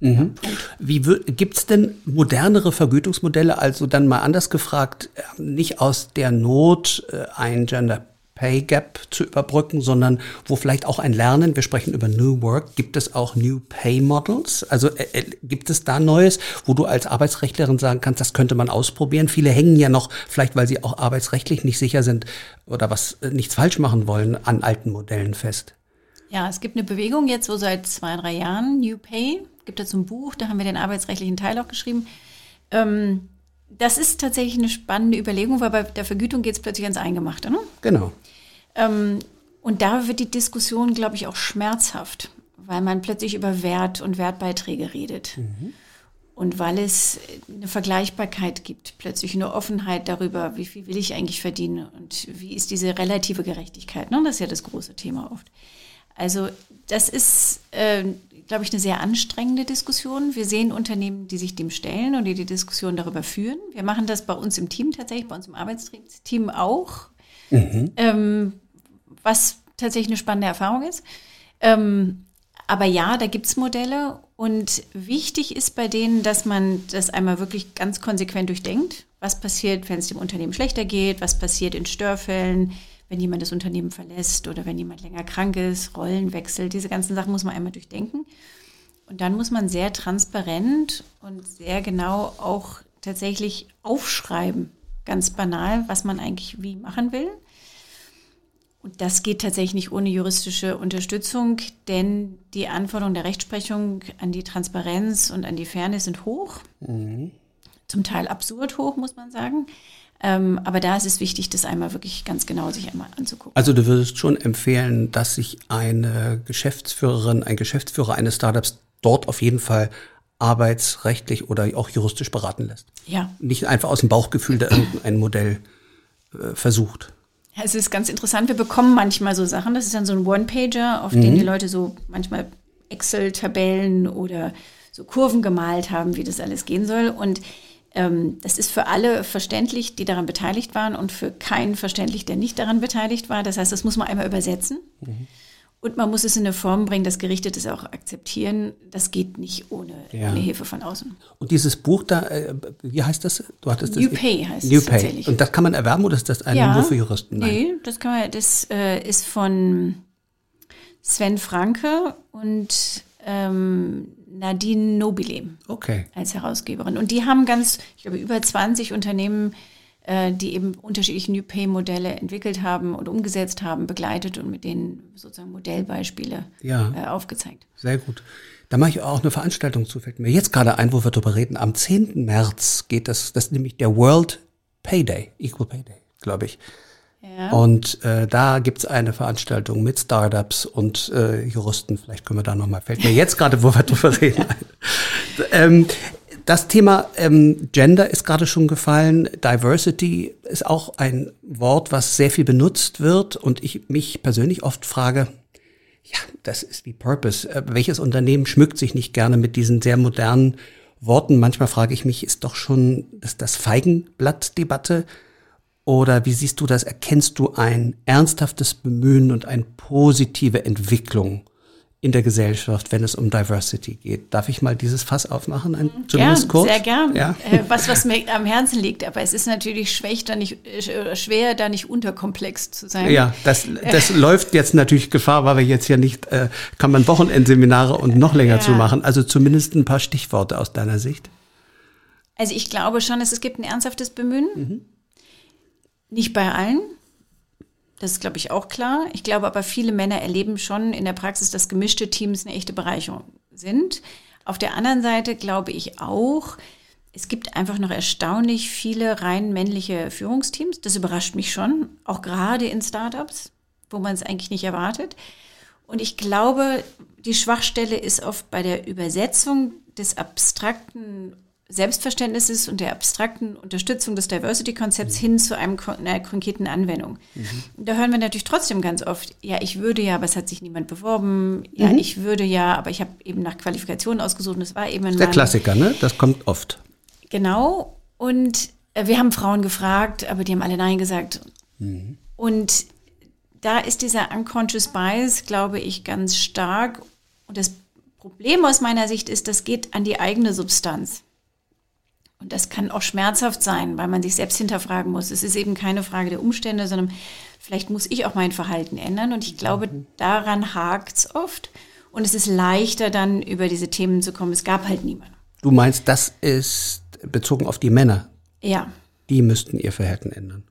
[SPEAKER 2] Mhm. Wie gibt es denn modernere Vergütungsmodelle? Also dann mal anders gefragt, äh, nicht aus der Not äh, ein Gender Pay Gap zu überbrücken, sondern wo vielleicht auch ein Lernen, wir sprechen über New Work, gibt es auch New Pay Models? Also äh, äh, gibt es da Neues, wo du als Arbeitsrechtlerin sagen kannst, das könnte man ausprobieren? Viele hängen ja noch, vielleicht weil sie auch arbeitsrechtlich nicht sicher sind oder was äh, nichts falsch machen wollen, an alten Modellen fest.
[SPEAKER 3] Ja, es gibt eine Bewegung jetzt so seit zwei, drei Jahren, New Pay, gibt dazu ein Buch, da haben wir den arbeitsrechtlichen Teil auch geschrieben. Ähm, das ist tatsächlich eine spannende Überlegung, weil bei der Vergütung geht es plötzlich ans Eingemachte. Ne?
[SPEAKER 2] Genau.
[SPEAKER 3] Ähm, und da wird die Diskussion, glaube ich, auch schmerzhaft, weil man plötzlich über Wert und Wertbeiträge redet. Mhm. Und weil es eine Vergleichbarkeit gibt, plötzlich eine Offenheit darüber, wie viel will ich eigentlich verdienen und wie ist diese relative Gerechtigkeit. Ne? Das ist ja das große Thema oft. Also das ist, äh, glaube ich, eine sehr anstrengende Diskussion. Wir sehen Unternehmen, die sich dem stellen und die die Diskussion darüber führen. Wir machen das bei uns im Team tatsächlich, bei uns im Arbeitsteam auch, mhm. ähm, was tatsächlich eine spannende Erfahrung ist. Ähm, aber ja, da gibt es Modelle und wichtig ist bei denen, dass man das einmal wirklich ganz konsequent durchdenkt. Was passiert, wenn es dem Unternehmen schlechter geht? Was passiert in Störfällen? Wenn jemand das Unternehmen verlässt oder wenn jemand länger krank ist, Rollen wechselt. Diese ganzen Sachen muss man einmal durchdenken. Und dann muss man sehr transparent und sehr genau auch tatsächlich aufschreiben, ganz banal, was man eigentlich wie machen will. Und das geht tatsächlich nicht ohne juristische Unterstützung, denn die Anforderungen der Rechtsprechung an die Transparenz und an die Fairness sind hoch. Mhm. Zum Teil absurd hoch, muss man sagen. Ähm, aber da ist es wichtig, das einmal wirklich ganz genau sich einmal anzugucken.
[SPEAKER 2] Also du würdest schon empfehlen, dass sich eine Geschäftsführerin, ein Geschäftsführer eines Startups dort auf jeden Fall arbeitsrechtlich oder auch juristisch beraten lässt.
[SPEAKER 3] Ja.
[SPEAKER 2] Nicht einfach aus dem Bauchgefühl da irgendein Modell äh, versucht.
[SPEAKER 3] Ja, es ist ganz interessant. Wir bekommen manchmal so Sachen. Das ist dann so ein One-Pager, auf mhm. den die Leute so manchmal Excel-Tabellen oder so Kurven gemalt haben, wie das alles gehen soll. Und das ist für alle verständlich, die daran beteiligt waren und für keinen verständlich, der nicht daran beteiligt war. Das heißt, das muss man einmal übersetzen. Mhm. Und man muss es in eine Form bringen, dass Gerichte das auch akzeptieren. Das geht nicht ohne, ja. Hilfe von außen.
[SPEAKER 2] Und dieses Buch da, äh, wie heißt das?
[SPEAKER 3] Du hattest New das Pay heißt
[SPEAKER 2] New es Pay. Und das kann man erwerben oder ist das ein ja, nur für Juristen?
[SPEAKER 3] Nein. Nee, das kann man, das äh, ist von Sven Franke und ähm, Nadine Nobile
[SPEAKER 2] okay.
[SPEAKER 3] als Herausgeberin. Und die haben ganz, ich glaube, über 20 Unternehmen, äh, die eben unterschiedliche New Pay-Modelle entwickelt haben und umgesetzt haben, begleitet und mit denen sozusagen Modellbeispiele ja. äh, aufgezeigt.
[SPEAKER 2] Sehr gut. Da mache ich auch eine Veranstaltung zu, fällt mir jetzt gerade ein, wo wir darüber reden. Am 10. März geht das, das ist nämlich der World Pay Day, Equal Pay Day, glaube ich. Ja. Und äh, da gibt's eine Veranstaltung mit Startups und äh, Juristen. Vielleicht können wir da nochmal, fällt mir jetzt gerade, wo wir drüber reden. ähm, das Thema ähm, Gender ist gerade schon gefallen. Diversity ist auch ein Wort, was sehr viel benutzt wird und ich mich persönlich oft frage, ja, das ist wie Purpose. Äh, welches Unternehmen schmückt sich nicht gerne mit diesen sehr modernen Worten? Manchmal frage ich mich, ist doch schon das, das Feigenblatt-Debatte oder wie siehst du das? Erkennst du ein ernsthaftes Bemühen und eine positive Entwicklung in der Gesellschaft, wenn es um Diversity geht. Darf ich mal dieses Fass aufmachen? Ein, zumindest
[SPEAKER 3] gern,
[SPEAKER 2] kurz?
[SPEAKER 3] Sehr gern.
[SPEAKER 2] Ja?
[SPEAKER 3] Äh, was, was mir am Herzen liegt. Aber es ist natürlich schwach, da nicht, äh, schwer, da nicht unterkomplex zu sein.
[SPEAKER 2] Ja, das, das läuft jetzt natürlich Gefahr, weil wir jetzt ja nicht, äh, kann man Wochenendseminare und noch länger
[SPEAKER 3] Ja.
[SPEAKER 2] zu machen. Also zumindest ein paar Stichworte aus deiner Sicht.
[SPEAKER 3] Also ich glaube schon, dass es gibt ein ernsthaftes Bemühen.
[SPEAKER 2] Mhm.
[SPEAKER 3] Nicht bei allen. Das ist, glaube ich, auch klar. Ich glaube aber, viele Männer erleben schon in der Praxis, dass gemischte Teams eine echte Bereicherung sind. Auf der anderen Seite glaube ich auch, es gibt einfach noch erstaunlich viele rein männliche Führungsteams. Das überrascht mich schon, auch gerade in Startups, wo man es eigentlich nicht erwartet. Und ich glaube, die Schwachstelle ist oft bei der Übersetzung des abstrakten Selbstverständnisses und der abstrakten Unterstützung des Diversity-Konzepts hin zu einem, einer konkreten Anwendung. Und Da hören wir natürlich trotzdem ganz oft, ja, ich würde ja, aber es hat sich niemand beworben. Ja, ich würde ja, aber ich habe eben nach Qualifikationen ausgesucht und es war eben ein
[SPEAKER 2] Der
[SPEAKER 3] Mann.
[SPEAKER 2] Klassiker, ne? Das kommt oft.
[SPEAKER 3] Genau. Und äh, wir haben Frauen gefragt, aber die haben alle Nein gesagt. Und da ist dieser unconscious bias, glaube ich, ganz stark. Und das Problem aus meiner Sicht ist, das geht an die eigene Substanz. Und das kann auch schmerzhaft sein, weil man sich selbst hinterfragen muss. Es ist eben keine Frage der Umstände, sondern vielleicht muss ich auch mein Verhalten ändern. Und ich glaube, daran hakt's oft. Und es ist leichter, dann über diese Themen zu kommen. Es gab halt niemanden.
[SPEAKER 2] Du meinst, das ist bezogen auf die Männer.
[SPEAKER 3] Ja.
[SPEAKER 2] Die müssten ihr Verhalten ändern.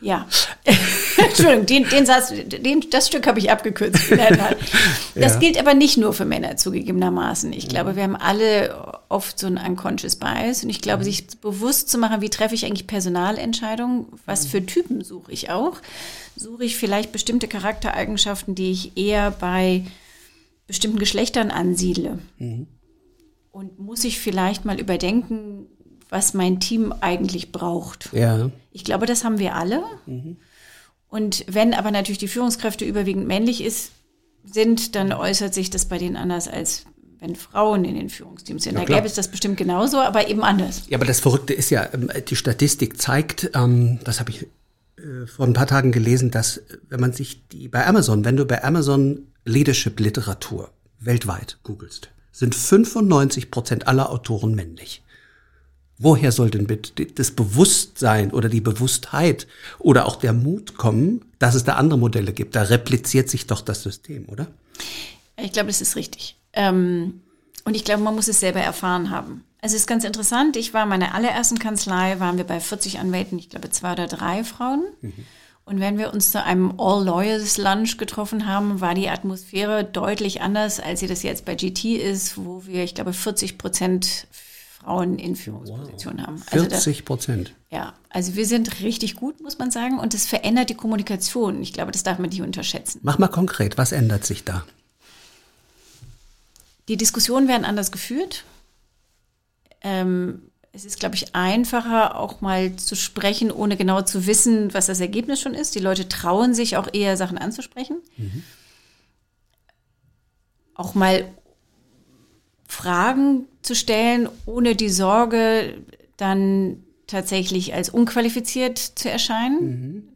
[SPEAKER 3] Ja. Entschuldigung, den, den Satz, den, das Stück habe ich abgekürzt. Das
[SPEAKER 2] Ja.
[SPEAKER 3] gilt aber nicht nur für Männer zugegebenermaßen. Ich glaube, wir haben alle oft so einen unconscious bias und ich glaube, sich bewusst zu machen, wie treffe ich eigentlich Personalentscheidungen, was für Typen suche ich auch. Suche ich vielleicht bestimmte Charaktereigenschaften, die ich eher bei bestimmten Geschlechtern ansiedle. Und muss ich vielleicht mal überdenken, was mein Team eigentlich braucht.
[SPEAKER 2] Ja.
[SPEAKER 3] Ich glaube, das haben wir alle. Und wenn aber natürlich die Führungskräfte überwiegend männlich ist, sind, dann äußert sich das bei denen anders, als wenn Frauen in den Führungsteams sind.
[SPEAKER 2] Ja,
[SPEAKER 3] da gäbe es das bestimmt genauso, aber eben anders.
[SPEAKER 2] Ja, aber das Verrückte ist ja, ähm, die Statistik zeigt, ähm, das habe ich äh, vor ein paar Tagen gelesen, dass äh, wenn man sich die bei Amazon, wenn du bei Amazon Leadership Literatur weltweit googelst, sind 95 Prozent aller Autoren männlich. Woher soll denn bitte das Bewusstsein oder die Bewusstheit oder auch der Mut kommen, dass es da andere Modelle gibt? Da repliziert sich doch das System, oder?
[SPEAKER 3] Ich glaube, das ist richtig. Ähm, und ich glaube, man muss es selber erfahren haben. Also es ist ganz interessant. Ich war in meiner allerersten Kanzlei, waren wir bei 40 Anwälten, ich glaube zwei oder drei Frauen. Und wenn wir uns zu einem All Lawyers Lunch getroffen haben, war die Atmosphäre deutlich anders, als sie das jetzt bei GT ist, wo wir, ich glaube, 40 Prozent Frauen in Führungspositionen haben. Also da-
[SPEAKER 2] 40 Prozent.
[SPEAKER 3] ja, also wir sind richtig gut, muss man sagen. Und es verändert die Kommunikation. Ich glaube, das darf man nicht unterschätzen.
[SPEAKER 2] Mach mal konkret, was ändert sich da?
[SPEAKER 3] Die Diskussionen werden anders geführt. Ähm, es ist, glaube ich, einfacher, auch mal zu sprechen, ohne genau zu wissen, was das Ergebnis schon ist. Die Leute trauen sich auch eher, Sachen anzusprechen. Auch mal Fragen zu stellen, ohne die Sorge, dann tatsächlich als unqualifiziert zu erscheinen.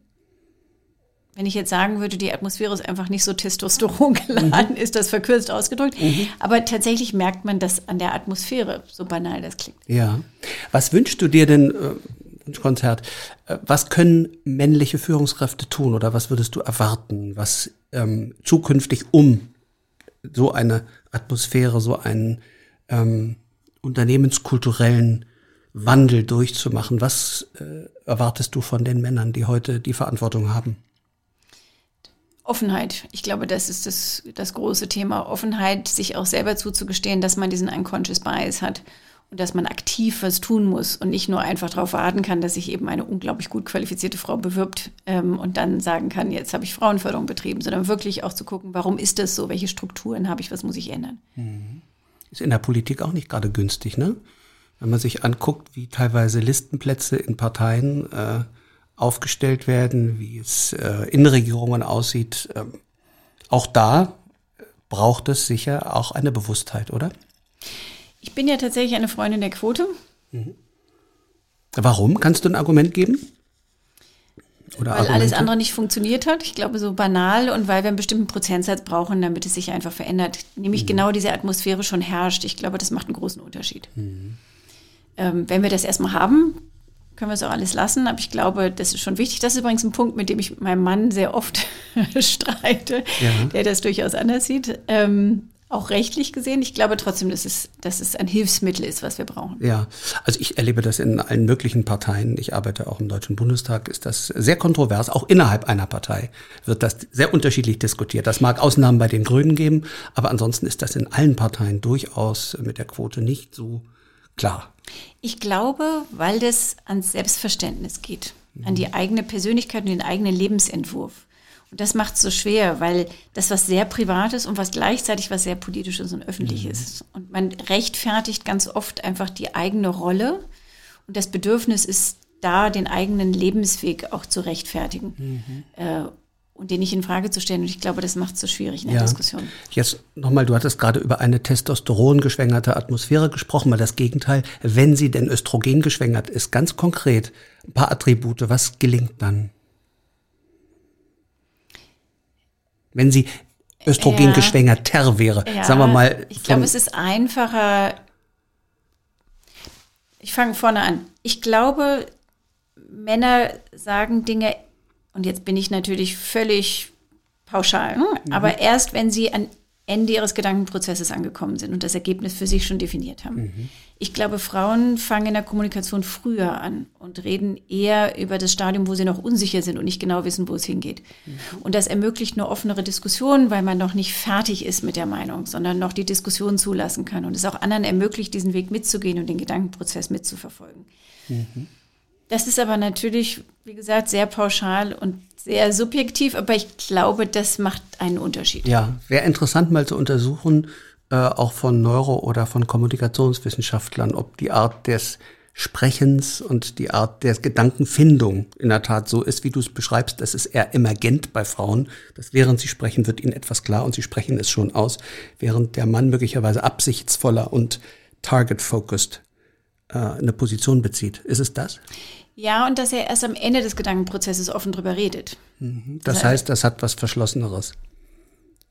[SPEAKER 3] Wenn ich jetzt sagen würde, die Atmosphäre ist einfach nicht so testosteron geladen, ist das verkürzt ausgedrückt. Aber tatsächlich merkt man das an der Atmosphäre, so banal das klingt.
[SPEAKER 2] Ja. Was wünschst du dir denn, äh, Wunschkonzert, äh, was können männliche Führungskräfte tun oder was würdest du erwarten, was ähm, zukünftig um so eine Atmosphäre, so einen ähm, unternehmenskulturellen Wandel durchzumachen? Was äh, erwartest du von den Männern, die heute die Verantwortung haben?
[SPEAKER 3] Offenheit. Ich glaube, das ist das, das große Thema. Offenheit, sich auch selber zuzugestehen, dass man diesen unconscious bias hat und dass man aktiv was tun muss und nicht nur einfach darauf warten kann, dass sich eben eine unglaublich gut qualifizierte Frau bewirbt ähm, und dann sagen kann, jetzt habe ich Frauenförderung betrieben, sondern wirklich auch zu gucken, warum ist das so, welche Strukturen habe ich, was muss ich ändern.
[SPEAKER 2] Ist in der Politik auch nicht gerade günstig, ne? Wenn man sich anguckt, wie teilweise Listenplätze in Parteien äh, aufgestellt werden, wie es äh, in Regierungen aussieht, ähm, auch da braucht es sicher auch eine Bewusstheit, oder?
[SPEAKER 3] Ich bin ja tatsächlich eine Freundin der Quote.
[SPEAKER 2] Warum? Kannst du ein Argument geben? Oder
[SPEAKER 3] weil
[SPEAKER 2] Argumente?
[SPEAKER 3] alles andere nicht funktioniert hat. Ich glaube, so banal und weil wir einen bestimmten Prozentsatz brauchen, damit es sich einfach verändert. Nämlich genau diese Atmosphäre schon herrscht. Ich glaube, das macht einen großen Unterschied. Ähm, wenn wir das erstmal haben, können wir es auch alles lassen. Aber ich glaube, das ist schon wichtig. Das ist übrigens ein Punkt, mit dem ich mit meinem Mann sehr oft streite,
[SPEAKER 2] Ja.
[SPEAKER 3] der das durchaus anders sieht. Ähm, auch rechtlich gesehen. Ich glaube trotzdem, dass es, dass es ein Hilfsmittel ist, was wir brauchen.
[SPEAKER 2] Ja, also ich erlebe das in allen möglichen Parteien. Ich arbeite auch im Deutschen Bundestag, ist das sehr kontrovers. Auch innerhalb einer Partei wird das sehr unterschiedlich diskutiert. Das mag Ausnahmen bei den Grünen geben, aber ansonsten ist das in allen Parteien durchaus mit der Quote nicht so klar.
[SPEAKER 3] Ich glaube, weil das ans Selbstverständnis geht, an die eigene Persönlichkeit und den eigenen Lebensentwurf. Und das macht es so schwer, weil das was sehr Privates und was gleichzeitig was sehr Politisches und Öffentliches ist. Und man rechtfertigt ganz oft einfach die eigene Rolle. Und das Bedürfnis ist da, den eigenen Lebensweg auch zu rechtfertigen. Äh, und den nicht in Frage zu stellen. Und ich glaube, das macht es so schwierig in der Diskussion.
[SPEAKER 2] Jetzt nochmal, du hattest gerade über eine testosterongeschwängerte Atmosphäre gesprochen, mal das Gegenteil. Wenn sie denn Östrogen geschwängert ist, ganz konkret, ein paar Attribute, was gelingt dann? Wenn sie Östrogen
[SPEAKER 3] Ja.
[SPEAKER 2] geschwängerter wäre,
[SPEAKER 3] Ja,
[SPEAKER 2] sagen wir mal.
[SPEAKER 3] Ich glaube, es ist einfacher. Ich fange vorne an. Ich glaube, Männer sagen Dinge, und jetzt bin ich natürlich völlig pauschal, hm?
[SPEAKER 2] Mhm.
[SPEAKER 3] aber erst wenn sie an Ende ihres Gedankenprozesses angekommen sind und das Ergebnis für sich schon definiert haben.
[SPEAKER 2] Mhm.
[SPEAKER 3] Ich glaube, Frauen fangen in der Kommunikation früher an und reden eher über das Stadium, wo sie noch unsicher sind und nicht genau wissen, wo es hingeht.
[SPEAKER 2] Mhm.
[SPEAKER 3] Und das ermöglicht eine offenere Diskussion, weil man noch nicht fertig ist mit der Meinung, sondern noch die Diskussion zulassen kann und es auch anderen ermöglicht, diesen Weg mitzugehen und den Gedankenprozess mitzuverfolgen. Das ist aber natürlich, wie gesagt, sehr pauschal und sehr subjektiv, aber ich glaube, das macht einen Unterschied.
[SPEAKER 2] Ja, wäre interessant mal zu untersuchen, äh, auch von Neuro- oder von Kommunikationswissenschaftlern, ob die Art des Sprechens und die Art der Gedankenfindung in der Tat so ist, wie du es beschreibst. Das ist eher emergent bei Frauen, dass während sie sprechen, wird ihnen etwas klar und sie sprechen es schon aus, während der Mann möglicherweise absichtsvoller und target-focused eine Position bezieht. Ist es das?
[SPEAKER 3] Ja, und dass er erst am Ende des Gedankenprozesses offen drüber redet.
[SPEAKER 2] Das heißt, das hat was Verschlosseneres.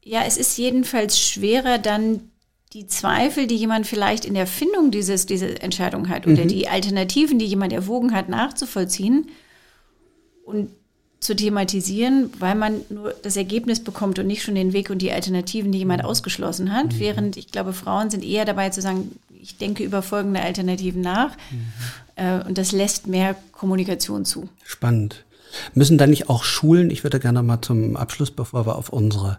[SPEAKER 3] Ja, es ist jedenfalls schwerer, dann die Zweifel, die jemand vielleicht in der Findung dieses, diese Entscheidung hat oder die Alternativen, die jemand erwogen hat, nachzuvollziehen und zu thematisieren, weil man nur das Ergebnis bekommt und nicht schon den Weg und die Alternativen, die jemand ausgeschlossen hat. Während ich glaube, Frauen sind eher dabei zu sagen, ich denke über folgende Alternativen nach. Äh, und das lässt mehr Kommunikation zu.
[SPEAKER 2] Spannend. Müssen da nicht auch Schulen, ich würde gerne mal zum Abschluss, bevor wir auf unsere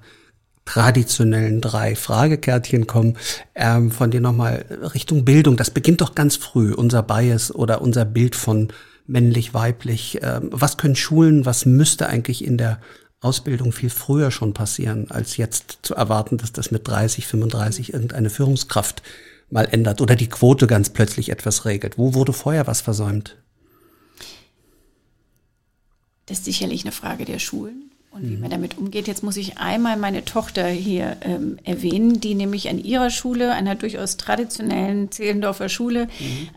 [SPEAKER 2] traditionellen drei Fragekärtchen kommen, ähm, von dir nochmal Richtung Bildung. Das beginnt doch ganz früh, unser Bias oder unser Bild von männlich, weiblich. Ähm, was können Schulen, was müsste eigentlich in der Ausbildung viel früher schon passieren, als jetzt zu erwarten, dass das mit 30, 35 irgendeine Führungskraft mal ändert oder die Quote ganz plötzlich etwas regelt. Wo wurde vorher was versäumt?
[SPEAKER 3] Das ist sicherlich eine Frage der Schulen und wie man damit umgeht. Jetzt muss ich einmal meine Tochter hier ähm, erwähnen, die nämlich an ihrer Schule, einer durchaus traditionellen Zehlendorfer Schule,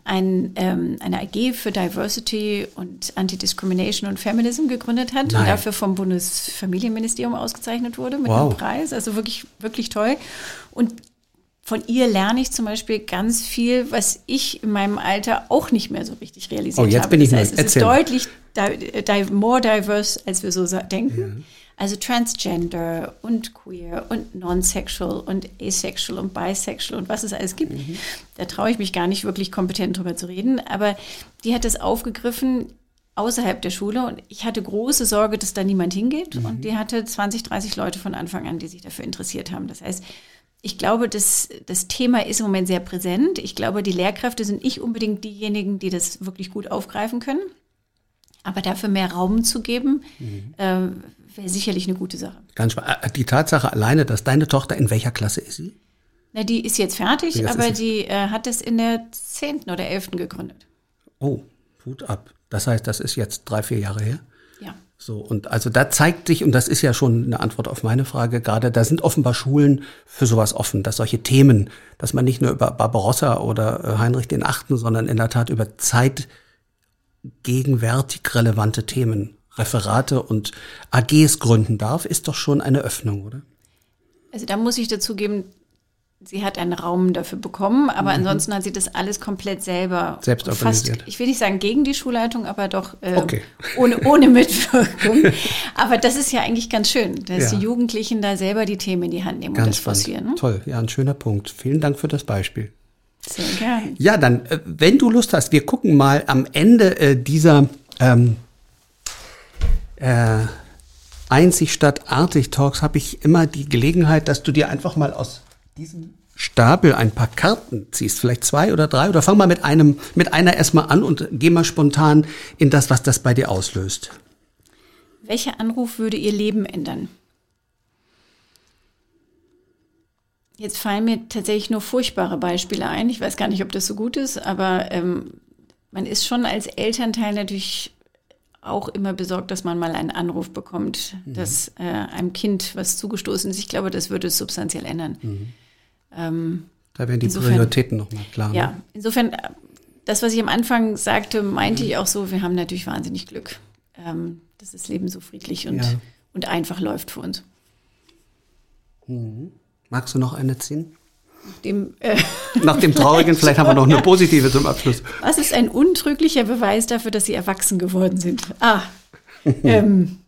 [SPEAKER 3] ein, ähm, eine AG für Diversity und Anti-Discrimination und Feminism gegründet hat
[SPEAKER 2] Nein.
[SPEAKER 3] und dafür vom Bundesfamilienministerium ausgezeichnet wurde mit
[SPEAKER 2] Wow.
[SPEAKER 3] einem Preis. Also wirklich, wirklich toll. Und von ihr lerne ich zum Beispiel ganz viel, was ich in meinem Alter auch nicht mehr so richtig realisiert
[SPEAKER 2] Oh, jetzt
[SPEAKER 3] habe.
[SPEAKER 2] bin ich
[SPEAKER 3] das heißt, es ist
[SPEAKER 2] Erzähl.
[SPEAKER 3] deutlich di di more diverse, als wir so denken. Also Transgender und Queer und Non-Sexual und Asexual und Bisexual und was es alles gibt. Da traue ich mich gar nicht wirklich kompetent drüber zu reden. Aber die hat das aufgegriffen außerhalb der Schule und ich hatte große Sorge, dass da niemand hingeht. Und die hatte 20, 30 Leute von Anfang an, die sich dafür interessiert haben. Das heißt, ich glaube, das, das Thema ist im Moment sehr präsent. Ich glaube, die Lehrkräfte sind nicht unbedingt diejenigen, die das wirklich gut aufgreifen können. Aber dafür mehr Raum zu geben, äh, wäre sicherlich eine gute Sache.
[SPEAKER 2] Ganz spannend. Äh, Die Tatsache alleine, dass deine Tochter in welcher Klasse ist sie?
[SPEAKER 3] Na, die ist jetzt fertig,
[SPEAKER 2] Jetzt
[SPEAKER 3] aber die äh, hat es in der 10. oder 11. gegründet.
[SPEAKER 2] Oh, Hut ab. Das heißt, das ist jetzt drei, vier Jahre her. So, und also da zeigt sich, und das ist ja schon eine Antwort auf meine Frage gerade, da sind offenbar Schulen für sowas offen, dass solche Themen, dass man nicht nur über Barbarossa oder äh, Heinrich den Achten, sondern in der Tat über zeitgegenwärtig relevante Themen Referate und AGs gründen darf, ist doch schon eine Öffnung, oder?
[SPEAKER 3] Also da muss ich dazugeben, sie hat einen Raum dafür bekommen, aber mhm. ansonsten hat sie das alles komplett selber
[SPEAKER 2] selbst organisiert.
[SPEAKER 3] Fast, ich will nicht sagen gegen die Schulleitung, aber doch äh, okay. ohne, ohne Mitwirkung. aber das ist ja eigentlich ganz schön, dass ja. die Jugendlichen da selber die Themen in die Hand nehmen
[SPEAKER 2] ganz
[SPEAKER 3] und das forcieren. Ne?
[SPEAKER 2] Toll, ja, ein schöner Punkt. Vielen Dank für das Beispiel.
[SPEAKER 3] Sehr gerne.
[SPEAKER 2] Ja, dann, äh, wenn du Lust hast, wir gucken mal am Ende äh, dieser ähm, äh, einzig statt artig Talks habe ich immer die Gelegenheit, dass du dir einfach mal aus diesem Stapel ein paar Karten ziehst, vielleicht zwei oder drei, oder fang mal mit einem, mit einer erstmal an und geh mal spontan in das, was das bei dir auslöst.
[SPEAKER 3] Welcher Anruf würde Ihr Leben ändern? Jetzt fallen mir tatsächlich nur furchtbare Beispiele ein. Ich weiß gar nicht, ob das so gut ist, aber ähm, man ist schon als Elternteil natürlich auch immer besorgt, dass man mal einen Anruf bekommt, mhm. dass äh, einem Kind was zugestoßen ist. Ich glaube, das würde es substanziell ändern. Mhm.
[SPEAKER 2] Ähm, da werden die insofern, Prioritäten nochmal klar.
[SPEAKER 3] Ja, ne? insofern, äh, das, was ich am Anfang sagte, meinte mhm. ich auch so, wir haben natürlich wahnsinnig Glück, ähm, dass das Leben so friedlich und, ja. und einfach läuft für uns.
[SPEAKER 2] Mhm. Magst du noch eine ziehen?
[SPEAKER 3] Nach dem, äh,
[SPEAKER 2] Nach dem Traurigen, vielleicht haben wir noch eine positive zum Abschluss.
[SPEAKER 3] Was ist ein untrüglicher Beweis dafür, dass Sie erwachsen geworden sind? Ah, ähm,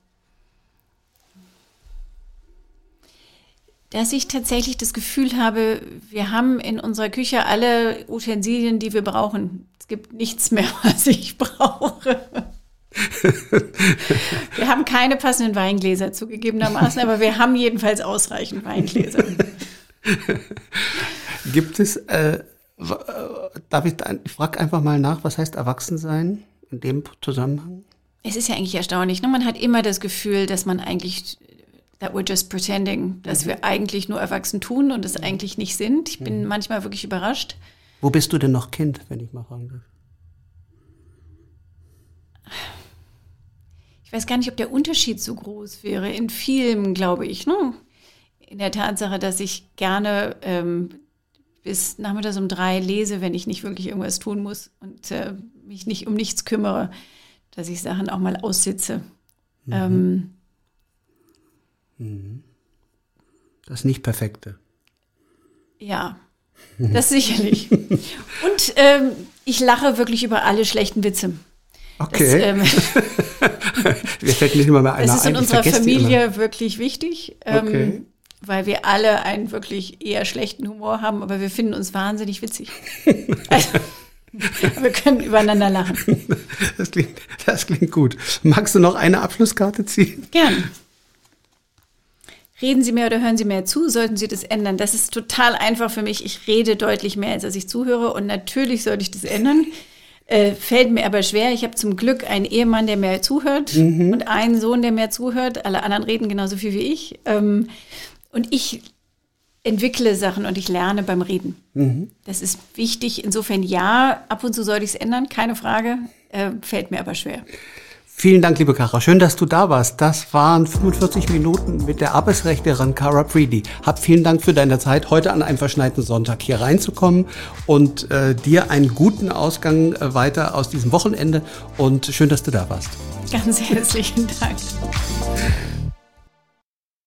[SPEAKER 3] dass ich tatsächlich das Gefühl habe, wir haben in unserer Küche alle Utensilien, die wir brauchen. Es gibt nichts mehr, was ich brauche. wir haben keine passenden Weingläser zugegebenermaßen, aber wir haben jedenfalls ausreichend Weingläser.
[SPEAKER 2] Gibt es, äh, äh darf ich, ich frage einfach mal nach, was heißt Erwachsensein in dem Zusammenhang?
[SPEAKER 3] Es ist ja eigentlich erstaunlich. Ne? Man hat immer das Gefühl, dass man eigentlich, that we're just pretending, dass mhm. wir eigentlich nur erwachsen tun und es eigentlich nicht sind. Ich bin mhm. manchmal wirklich überrascht.
[SPEAKER 2] Wo bist du denn noch Kind, wenn ich mal fragen darf?
[SPEAKER 3] Ich weiß gar nicht, ob der Unterschied so groß wäre. In vielen, glaube ich. Ne? In der Tatsache, dass ich gerne ähm, bis nachmittags um drei lese, wenn ich nicht wirklich irgendwas tun muss und äh, mich nicht um nichts kümmere, dass ich Sachen auch mal aussitze. Mhm. Ähm,
[SPEAKER 2] mhm. Das nicht Perfekte.
[SPEAKER 3] Ja, das sicherlich. Und ähm, ich lache wirklich über alle schlechten Witze.
[SPEAKER 2] Okay. Das, ähm, Mir fällt nicht immer mehr einer
[SPEAKER 3] Das ist in unserer Familie wirklich wichtig. Ähm, okay weil wir alle einen wirklich eher schlechten Humor haben, aber wir finden uns wahnsinnig witzig. also, wir können übereinander lachen.
[SPEAKER 2] Das klingt, das klingt gut. Magst du noch eine Abschlusskarte ziehen?
[SPEAKER 3] Gern. Reden Sie mehr oder hören Sie mehr zu? Sollten Sie das ändern? Das ist total einfach für mich. Ich rede deutlich mehr, als dass ich zuhöre. Und natürlich sollte ich das ändern. Äh, fällt mir aber schwer. Ich habe zum Glück einen Ehemann, der mehr zuhört mhm. und einen Sohn, der mehr zuhört. Alle anderen reden genauso viel wie ich. Ähm, und ich entwickle Sachen und ich lerne beim Reden. Mhm. Das ist wichtig. Insofern ja, ab und zu sollte ich es ändern, keine Frage. Äh, fällt mir aber schwer.
[SPEAKER 2] Vielen Dank, liebe Kara. Schön, dass du da warst. Das waren 45 Minuten mit der Arbeitsrechtlerin Kara Preedy. Hab vielen Dank für deine Zeit, heute an einem verschneiten Sonntag hier reinzukommen und äh, dir einen guten Ausgang äh, weiter aus diesem Wochenende und schön, dass du da warst.
[SPEAKER 3] Ganz herzlichen Dank.